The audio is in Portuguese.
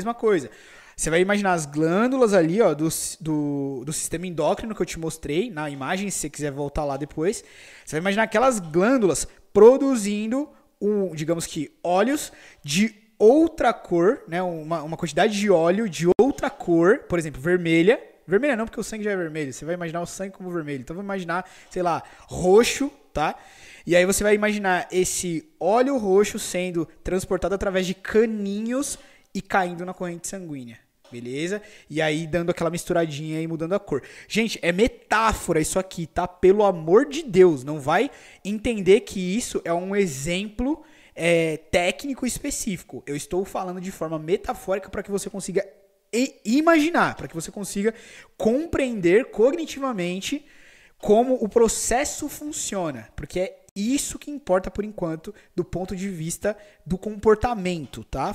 mesma coisa. Você vai imaginar as glândulas ali, ó, do, do, do sistema endócrino que eu te mostrei na imagem, se você quiser voltar lá depois. Você vai imaginar aquelas glândulas produzindo, um, digamos que, óleos de outra cor, né? Uma, uma quantidade de óleo de outra cor, por exemplo, vermelha. Vermelha não, porque o sangue já é vermelho. Você vai imaginar o sangue como vermelho. Então, vou imaginar, sei lá, roxo, tá? E aí você vai imaginar esse óleo roxo sendo transportado através de caninhos e caindo na corrente sanguínea. Beleza? E aí dando aquela misturadinha e mudando a cor. Gente, é metáfora isso aqui, tá? Pelo amor de Deus, não vai entender que isso é um exemplo é, técnico específico. Eu estou falando de forma metafórica para que você consiga imaginar, para que você consiga compreender cognitivamente como o processo funciona, porque é isso que importa por enquanto do ponto de vista do comportamento, tá?